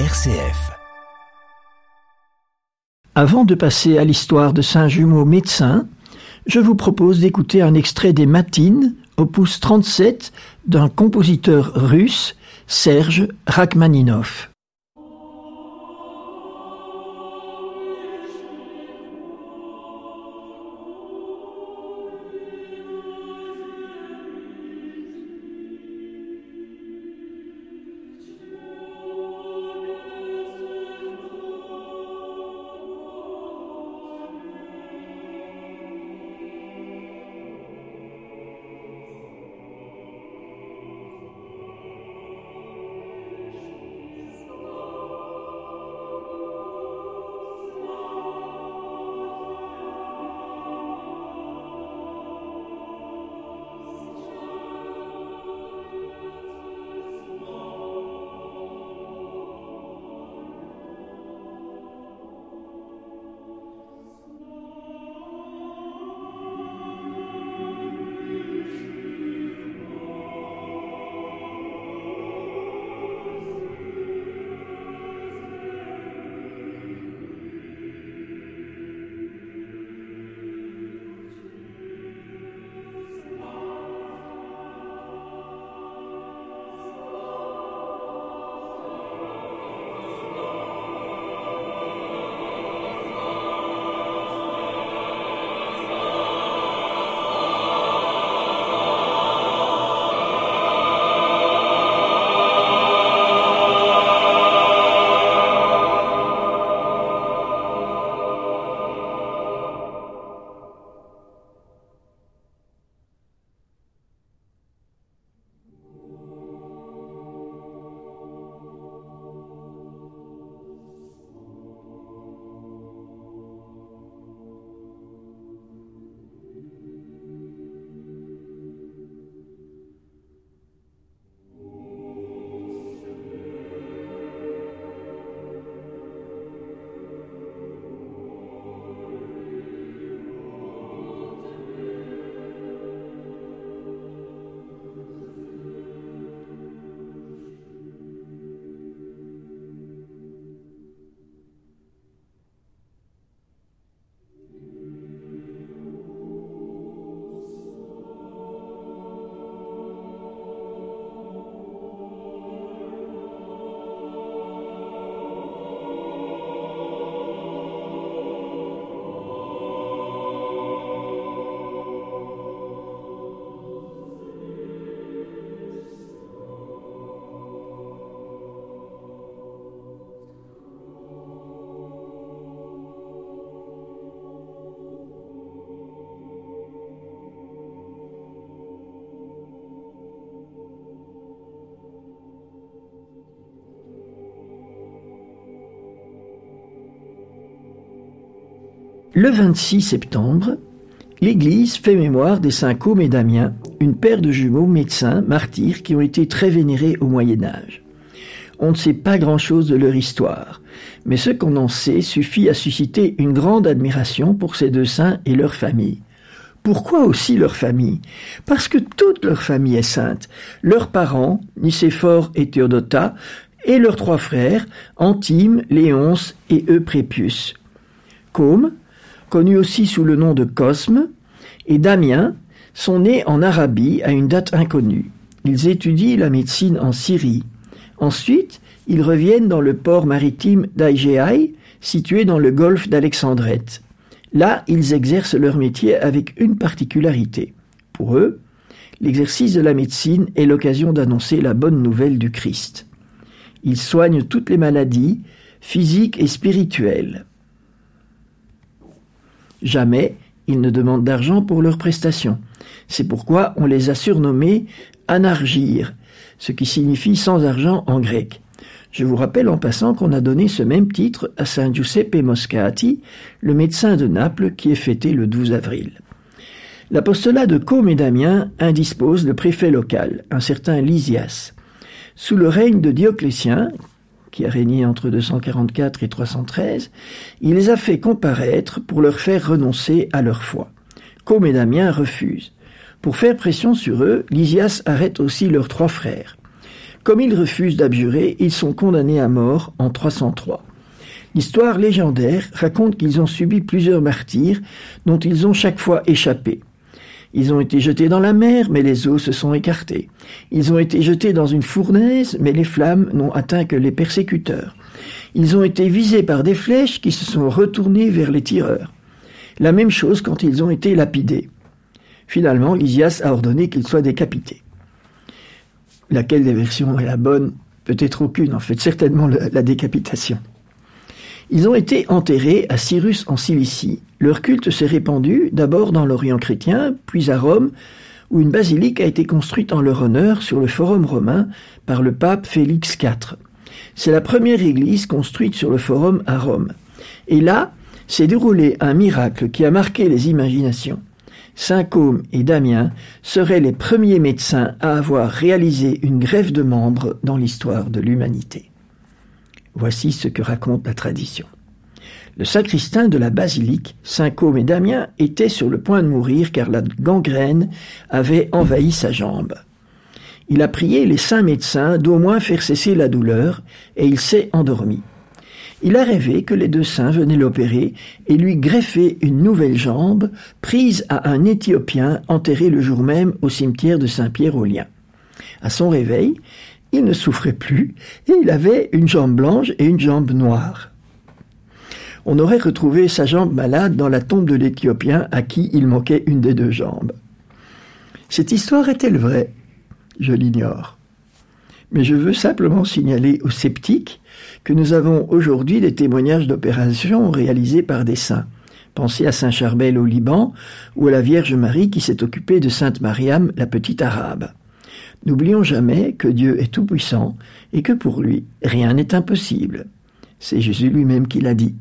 RCF. Avant de passer à l'histoire de Saint Jumeau médecin, je vous propose d'écouter un extrait des Matines, opus 37, d'un compositeur russe, Serge Rachmaninov. Le 26 septembre, l'Église fait mémoire des saints Côme et Damien, une paire de jumeaux médecins martyrs qui ont été très vénérés au Moyen Âge. On ne sait pas grand-chose de leur histoire, mais ce qu'on en sait suffit à susciter une grande admiration pour ces deux saints et leur famille. Pourquoi aussi leur famille? Parce que toute leur famille est sainte. Leurs parents, Nicéphore et Théodota, et leurs trois frères, Antime, Léonce et Euprépius. Côme, connu aussi sous le nom de Cosme, et Damien sont nés en Arabie à une date inconnue. Ils étudient la médecine en Syrie. Ensuite, ils reviennent dans le port maritime d'Aigéaï, situé dans le golfe d'Alexandrette. Là, ils exercent leur métier avec une particularité. Pour eux, l'exercice de la médecine est l'occasion d'annoncer la bonne nouvelle du Christ. Ils soignent toutes les maladies, physiques et spirituelles. Jamais ils ne demandent d'argent pour leurs prestations. C'est pourquoi on les a surnommés anargir, ce qui signifie sans argent en grec. Je vous rappelle en passant qu'on a donné ce même titre à Saint Giuseppe Moscati, le médecin de Naples qui est fêté le 12 avril. L'apostolat de Côme et d'Amiens indispose le préfet local, un certain Lysias. Sous le règne de Dioclétien, qui a régné entre 244 et 313, il les a fait comparaître pour leur faire renoncer à leur foi. Côme et Damien refusent. Pour faire pression sur eux, Lysias arrête aussi leurs trois frères. Comme ils refusent d'abjurer, ils sont condamnés à mort en 303. L'histoire légendaire raconte qu'ils ont subi plusieurs martyrs dont ils ont chaque fois échappé. Ils ont été jetés dans la mer, mais les eaux se sont écartées. Ils ont été jetés dans une fournaise, mais les flammes n'ont atteint que les persécuteurs. Ils ont été visés par des flèches qui se sont retournées vers les tireurs. La même chose quand ils ont été lapidés. Finalement, Lysias a ordonné qu'ils soient décapités. Laquelle des versions est la bonne? Peut-être aucune, en fait, certainement la décapitation. Ils ont été enterrés à Cyrus en Cilicie. Leur culte s'est répandu d'abord dans l'Orient chrétien, puis à Rome, où une basilique a été construite en leur honneur sur le forum romain par le pape Félix IV. C'est la première église construite sur le forum à Rome. Et là, s'est déroulé un miracle qui a marqué les imaginations. Saint Côme et Damien seraient les premiers médecins à avoir réalisé une greffe de membres dans l'histoire de l'humanité. Voici ce que raconte la tradition. Le sacristain de la basilique, Saint Côme et Damien, était sur le point de mourir car la gangrène avait envahi sa jambe. Il a prié les saints médecins d'au moins faire cesser la douleur et il s'est endormi. Il a rêvé que les deux saints venaient l'opérer et lui greffer une nouvelle jambe prise à un Éthiopien enterré le jour même au cimetière de Saint-Pierre-aux-Liens. À son réveil, il ne souffrait plus, et il avait une jambe blanche et une jambe noire. On aurait retrouvé sa jambe malade dans la tombe de l'Éthiopien à qui il manquait une des deux jambes. Cette histoire est-elle vraie? Je l'ignore. Mais je veux simplement signaler aux sceptiques que nous avons aujourd'hui des témoignages d'opérations réalisées par des saints. Pensez à Saint Charbel au Liban ou à la Vierge Marie qui s'est occupée de Sainte Mariam, la petite arabe. N'oublions jamais que Dieu est tout-puissant et que pour lui, rien n'est impossible. C'est Jésus lui-même qui l'a dit.